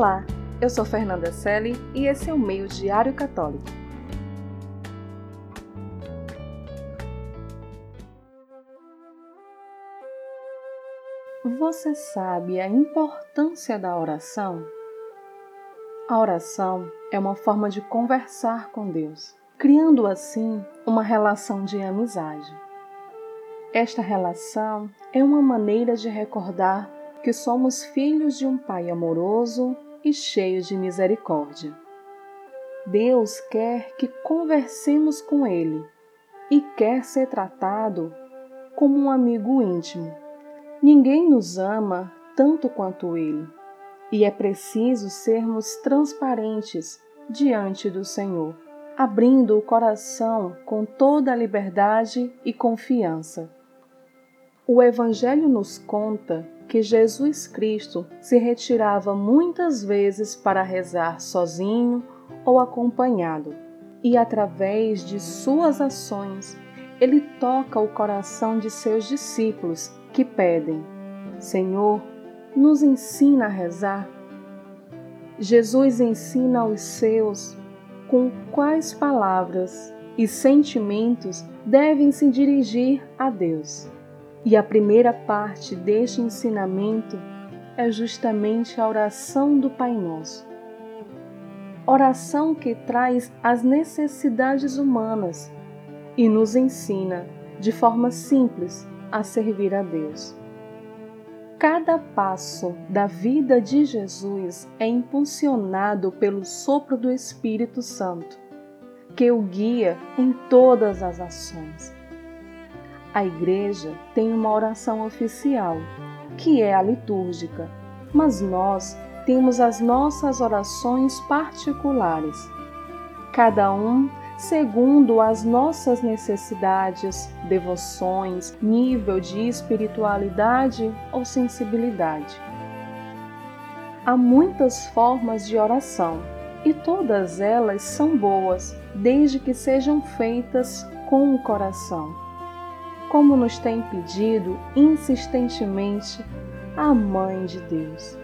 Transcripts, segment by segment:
Olá, eu sou Fernanda Selle e esse é o Meio Diário Católico. Você sabe a importância da oração? A oração é uma forma de conversar com Deus, criando assim uma relação de amizade. Esta relação é uma maneira de recordar que somos filhos de um Pai amoroso e cheio de misericórdia. Deus quer que conversemos com Ele e quer ser tratado como um amigo íntimo. Ninguém nos ama tanto quanto Ele, e é preciso sermos transparentes diante do Senhor, abrindo o coração com toda a liberdade e confiança. O Evangelho nos conta que Jesus Cristo se retirava muitas vezes para rezar sozinho ou acompanhado, e através de suas ações, ele toca o coração de seus discípulos que pedem: Senhor, nos ensina a rezar. Jesus ensina aos seus com quais palavras e sentimentos devem se dirigir a Deus. E a primeira parte deste ensinamento é justamente a oração do Pai Nosso. Oração que traz as necessidades humanas e nos ensina, de forma simples, a servir a Deus. Cada passo da vida de Jesus é impulsionado pelo sopro do Espírito Santo, que o guia em todas as ações. A igreja tem uma oração oficial, que é a litúrgica, mas nós temos as nossas orações particulares, cada um segundo as nossas necessidades, devoções, nível de espiritualidade ou sensibilidade. Há muitas formas de oração e todas elas são boas, desde que sejam feitas com o coração como nos tem pedido insistentemente a Mãe de Deus.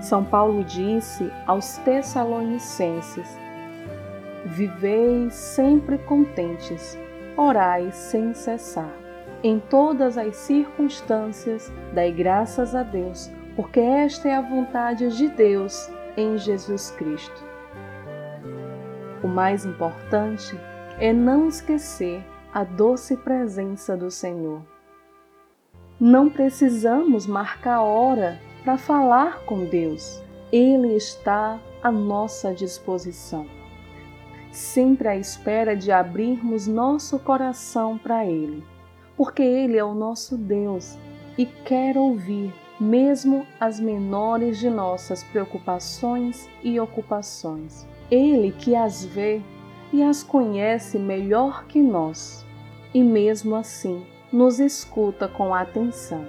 São Paulo disse aos Tessalonicenses: Vivei sempre contentes, orai sem cessar. Em todas as circunstâncias, dai graças a Deus, porque esta é a vontade de Deus em Jesus Cristo. O mais importante é não esquecer a doce presença do Senhor. Não precisamos marcar hora para falar com Deus. Ele está à nossa disposição, sempre à espera de abrirmos nosso coração para Ele, porque Ele é o nosso Deus e quer ouvir mesmo as menores de nossas preocupações e ocupações. Ele que as vê e as conhece melhor que nós, e mesmo assim nos escuta com atenção.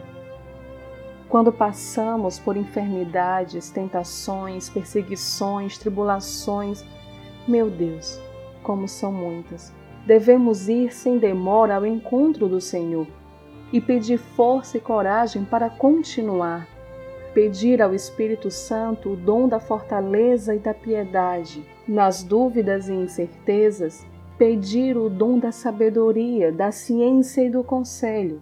Quando passamos por enfermidades, tentações, perseguições, tribulações, meu Deus, como são muitas, devemos ir sem demora ao encontro do Senhor e pedir força e coragem para continuar. Pedir ao Espírito Santo o dom da fortaleza e da piedade nas dúvidas e incertezas, pedir o dom da sabedoria, da ciência e do conselho.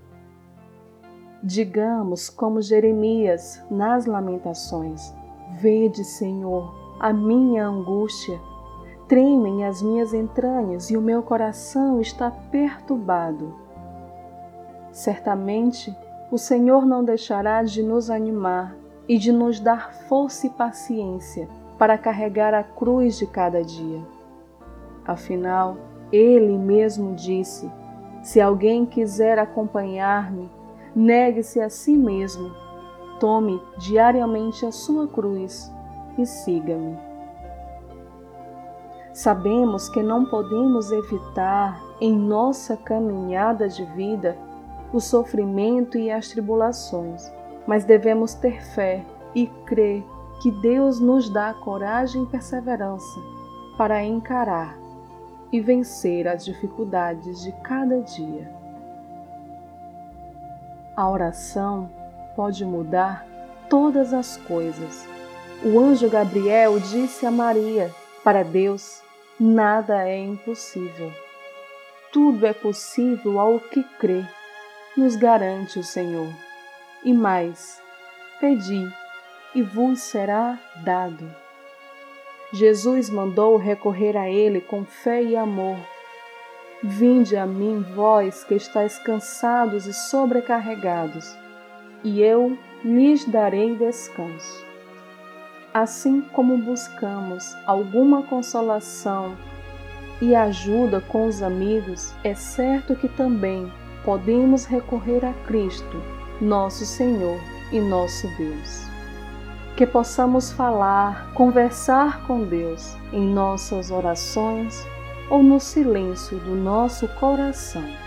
Digamos, como Jeremias nas Lamentações: Vede, Senhor, a minha angústia, tremem as minhas entranhas e o meu coração está perturbado. Certamente, o Senhor não deixará de nos animar e de nos dar força e paciência para carregar a cruz de cada dia. Afinal, ele mesmo disse: Se alguém quiser acompanhar-me, negue-se a si mesmo, tome diariamente a sua cruz e siga-me. Sabemos que não podemos evitar em nossa caminhada de vida o sofrimento e as tribulações, mas devemos ter fé e crer que Deus nos dá coragem e perseverança para encarar e vencer as dificuldades de cada dia. A oração pode mudar todas as coisas. O anjo Gabriel disse a Maria: Para Deus, nada é impossível. Tudo é possível ao que crê, nos garante o Senhor. E mais, pedi e vos será dado. Jesus mandou recorrer a Ele com fé e amor. Vinde a mim, vós que estáis cansados e sobrecarregados, e eu lhes darei descanso. Assim como buscamos alguma consolação e ajuda com os amigos, é certo que também podemos recorrer a Cristo, nosso Senhor e nosso Deus. Que possamos falar, conversar com Deus em nossas orações ou no silêncio do nosso coração